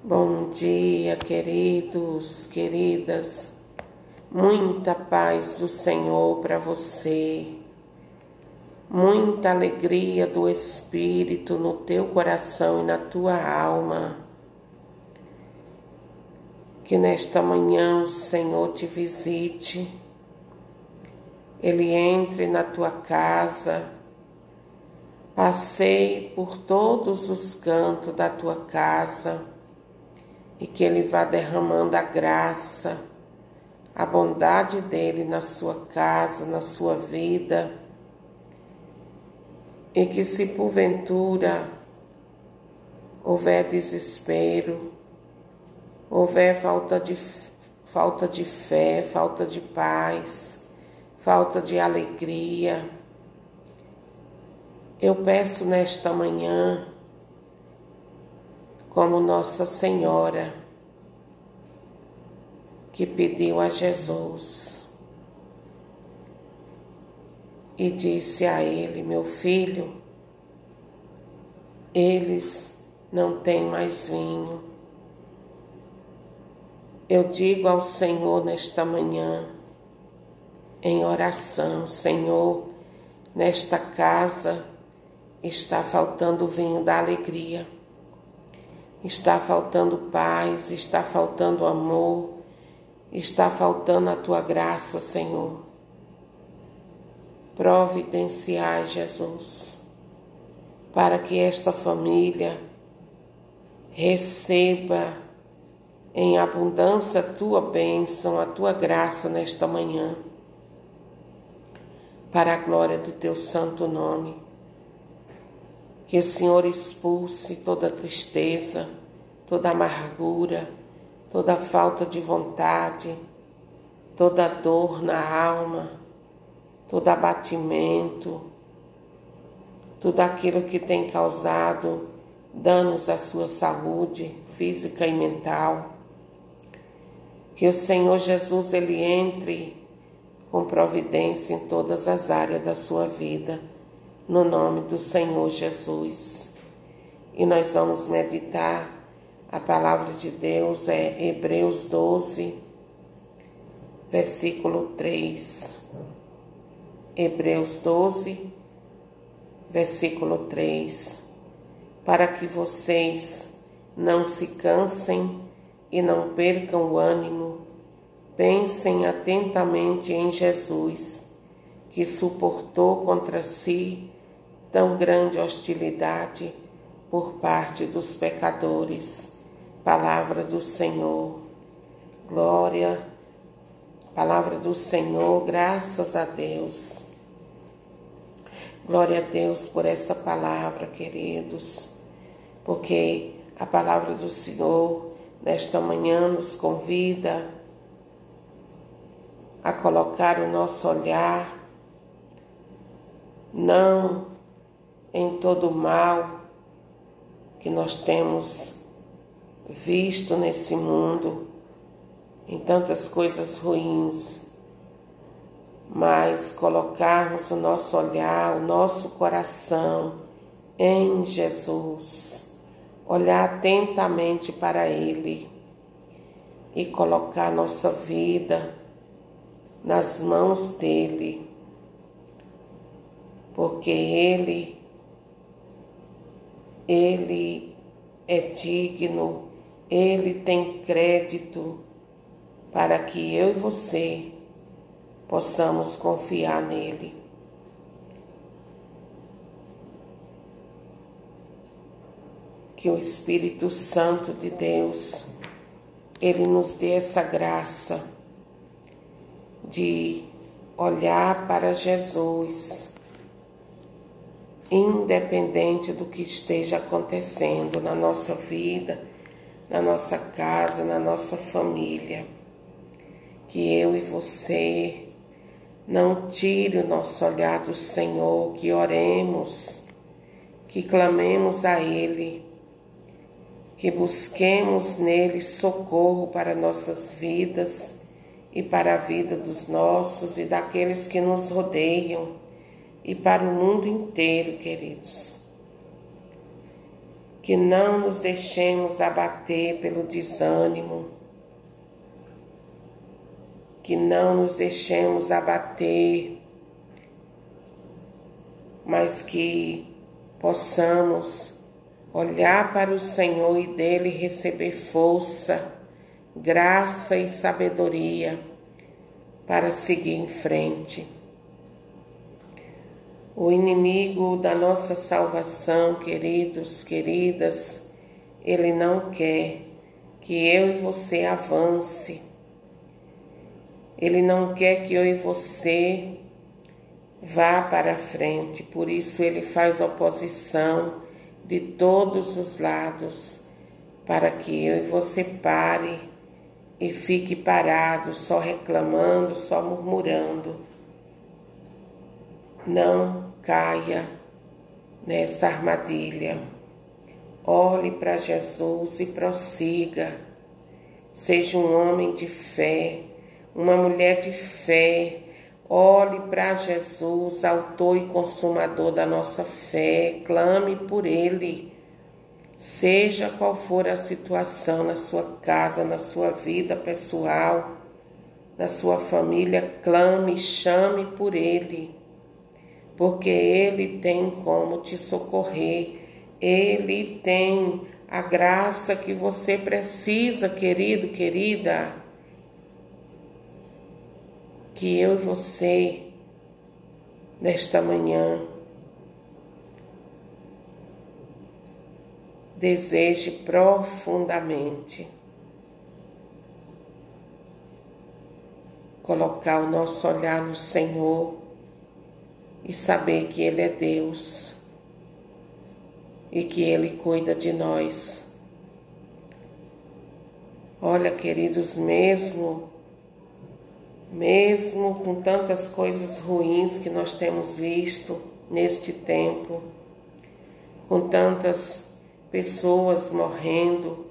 Bom dia, queridos, queridas. Muita paz do Senhor para você. Muita alegria do Espírito no teu coração e na tua alma. Que nesta manhã o Senhor te visite. Ele entre na tua casa. Passeie por todos os cantos da tua casa e que Ele vá derramando a graça, a bondade dele na sua casa, na sua vida, e que se porventura houver desespero, houver falta de, falta de fé, falta de paz, falta de alegria, eu peço nesta manhã como Nossa Senhora, que pediu a Jesus e disse a ele: Meu filho, eles não têm mais vinho. Eu digo ao Senhor nesta manhã, em oração: Senhor, nesta casa está faltando vinho da alegria Está faltando paz, está faltando amor, está faltando a tua graça, Senhor. Providenciai, Jesus, para que esta família receba em abundância a tua bênção, a tua graça nesta manhã, para a glória do teu santo nome. Que o Senhor expulse toda tristeza, toda amargura, toda falta de vontade, toda dor na alma, todo abatimento, tudo aquilo que tem causado danos à sua saúde física e mental. Que o Senhor Jesus ele entre com providência em todas as áreas da sua vida no nome do Senhor Jesus. E nós vamos meditar a palavra de Deus é Hebreus 12, versículo 3. Hebreus 12, versículo 3. Para que vocês não se cansem e não percam o ânimo, pensem atentamente em Jesus, que suportou contra si tão grande hostilidade por parte dos pecadores. Palavra do Senhor. Glória. Palavra do Senhor, graças a Deus. Glória a Deus por essa palavra, queridos, porque a palavra do Senhor nesta manhã nos convida a colocar o nosso olhar não em todo o mal que nós temos visto nesse mundo, em tantas coisas ruins, mas colocarmos o nosso olhar, o nosso coração em Jesus, olhar atentamente para Ele e colocar nossa vida nas mãos dele, porque Ele ele é digno, ele tem crédito para que eu e você possamos confiar nele. Que o Espírito Santo de Deus, ele nos dê essa graça de olhar para Jesus independente do que esteja acontecendo na nossa vida, na nossa casa, na nossa família. Que eu e você não tire o nosso olhar do Senhor, que oremos, que clamemos a Ele, que busquemos nele socorro para nossas vidas e para a vida dos nossos e daqueles que nos rodeiam e para o mundo inteiro, queridos. que não nos deixemos abater pelo desânimo, que não nos deixemos abater, mas que possamos olhar para o Senhor e dele receber força, graça e sabedoria para seguir em frente. O inimigo da nossa salvação, queridos, queridas, ele não quer que eu e você avance. Ele não quer que eu e você vá para frente, por isso ele faz oposição de todos os lados, para que eu e você pare e fique parado, só reclamando, só murmurando. Não caia nessa armadilha. Olhe para Jesus e prossiga. Seja um homem de fé, uma mulher de fé. Olhe para Jesus, autor e consumador da nossa fé. Clame por Ele. Seja qual for a situação na sua casa, na sua vida pessoal, na sua família, clame, chame por Ele porque Ele tem como te socorrer, Ele tem a graça que você precisa, querido, querida. Que eu e você, nesta manhã, deseje profundamente colocar o nosso olhar no Senhor e saber que Ele é Deus e que Ele cuida de nós. Olha, queridos, mesmo mesmo com tantas coisas ruins que nós temos visto neste tempo, com tantas pessoas morrendo,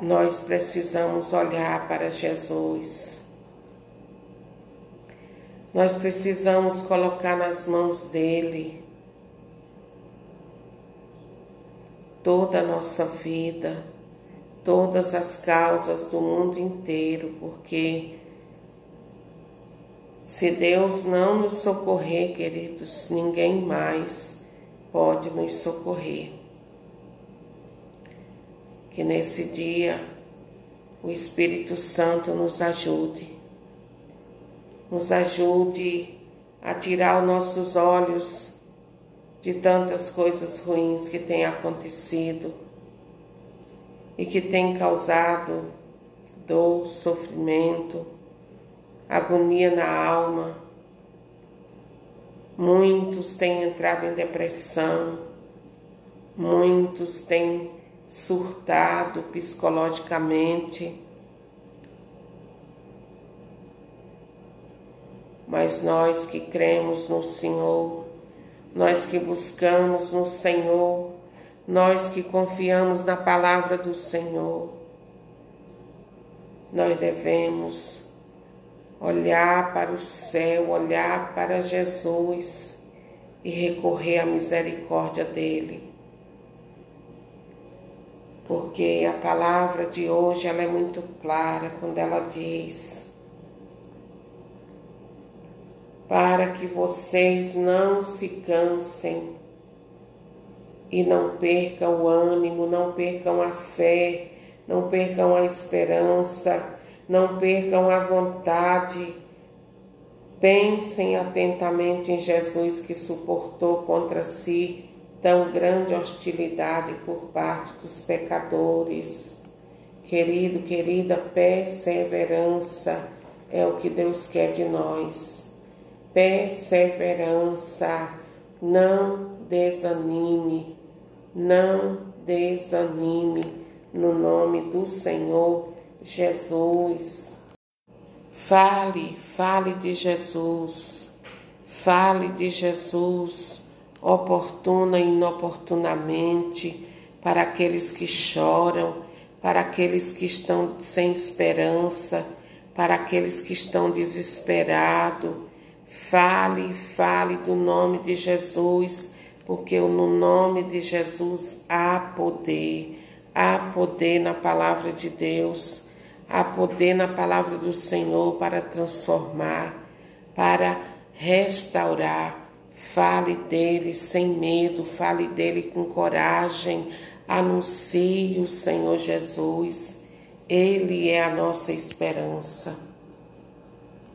nós precisamos olhar para Jesus. Nós precisamos colocar nas mãos dele toda a nossa vida, todas as causas do mundo inteiro, porque se Deus não nos socorrer, queridos, ninguém mais pode nos socorrer. Que nesse dia o Espírito Santo nos ajude nos ajude a tirar os nossos olhos de tantas coisas ruins que têm acontecido e que têm causado dor, sofrimento, agonia na alma. Muitos têm entrado em depressão, muitos têm surtado psicologicamente mas nós que cremos no Senhor, nós que buscamos no Senhor, nós que confiamos na palavra do Senhor, nós devemos olhar para o céu, olhar para Jesus e recorrer à misericórdia dele. Porque a palavra de hoje ela é muito clara quando ela diz: para que vocês não se cansem e não percam o ânimo, não percam a fé, não percam a esperança, não percam a vontade. Pensem atentamente em Jesus que suportou contra si tão grande hostilidade por parte dos pecadores. Querido, querida, perseverança é o que Deus quer de nós perseverança. Não desanime, não desanime, no nome do Senhor Jesus. Fale, fale de Jesus, fale de Jesus, oportuna e inoportunamente, para aqueles que choram, para aqueles que estão sem esperança, para aqueles que estão desesperados Fale, fale do nome de Jesus, porque no nome de Jesus há poder, há poder na palavra de Deus, há poder na palavra do Senhor para transformar, para restaurar. Fale dele sem medo, fale dele com coragem, anuncie o Senhor Jesus. Ele é a nossa esperança.